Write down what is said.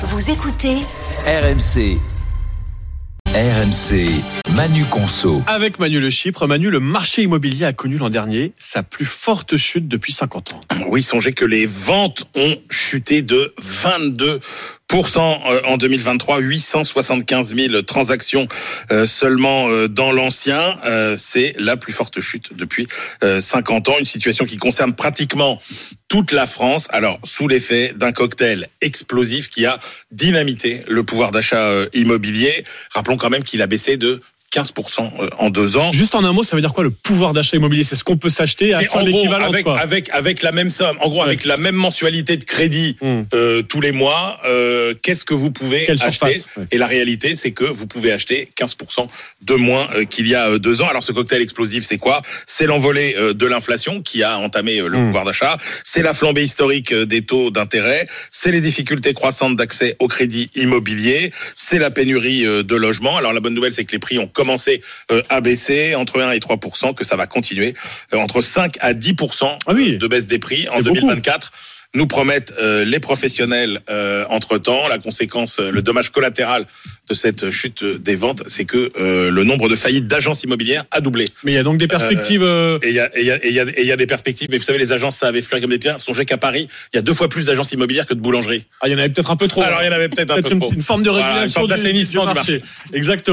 Vous écoutez RMC. RMC. Manu Conso. Avec Manu Le Chypre, Manu, le marché immobilier a connu l'an dernier sa plus forte chute depuis 50 ans. Oui, songez que les ventes ont chuté de 22 euh, en 2023, 875 000 transactions euh, seulement euh, dans l'ancien. C'est la plus forte chute depuis 50 ans. Une situation qui concerne pratiquement toute la France. Alors, sous l'effet d'un cocktail explosif qui a dynamité le pouvoir d'achat immobilier. Rappelons quand même qu'il a baissé de 15% euh, en deux ans. Juste en un mot, ça veut dire quoi le pouvoir d'achat immobilier? C'est ce qu'on peut s'acheter à avec, avec, avec la même somme, en gros avec la même mensualité de crédit hmm. euh, tous les mois, euh, qu'est-ce que vous pouvez acheter Et la réalité, c'est que vous pouvez acheter 15% de moins qu'il y a deux ans. Alors ce cocktail explosif, c'est quoi? C'est l'envolée de l'inflation qui a entamé le hmm. pouvoir d'achat, c'est la flambée historique des taux d'intérêt, c'est les difficultés croissantes d'accès au crédit immobilier, c'est la pénurie de logements. Alors la bonne nouvelle, c'est que les prix ont commencé euh, à baisser entre 1 et 3 que ça va continuer euh, entre 5 à 10 ah de baisse des prix en 2024 nous promettent euh, les professionnels euh, entre-temps. La conséquence, euh, le dommage collatéral de cette chute des ventes, c'est que le nombre de faillites d'agences immobilières a doublé. Mais il y a donc des perspectives... et il y a, et y, y, y a, des perspectives, mais vous savez, les agences, ça avait fleuré comme des pierres. Songez qu'à Paris, il y a deux fois plus d'agences immobilières que de boulangeries. Ah, il y en avait peut-être un peu trop. Alors, il y en avait peut-être un peu une, trop. Une forme de régulation d'assainissement du, marché. Exactement.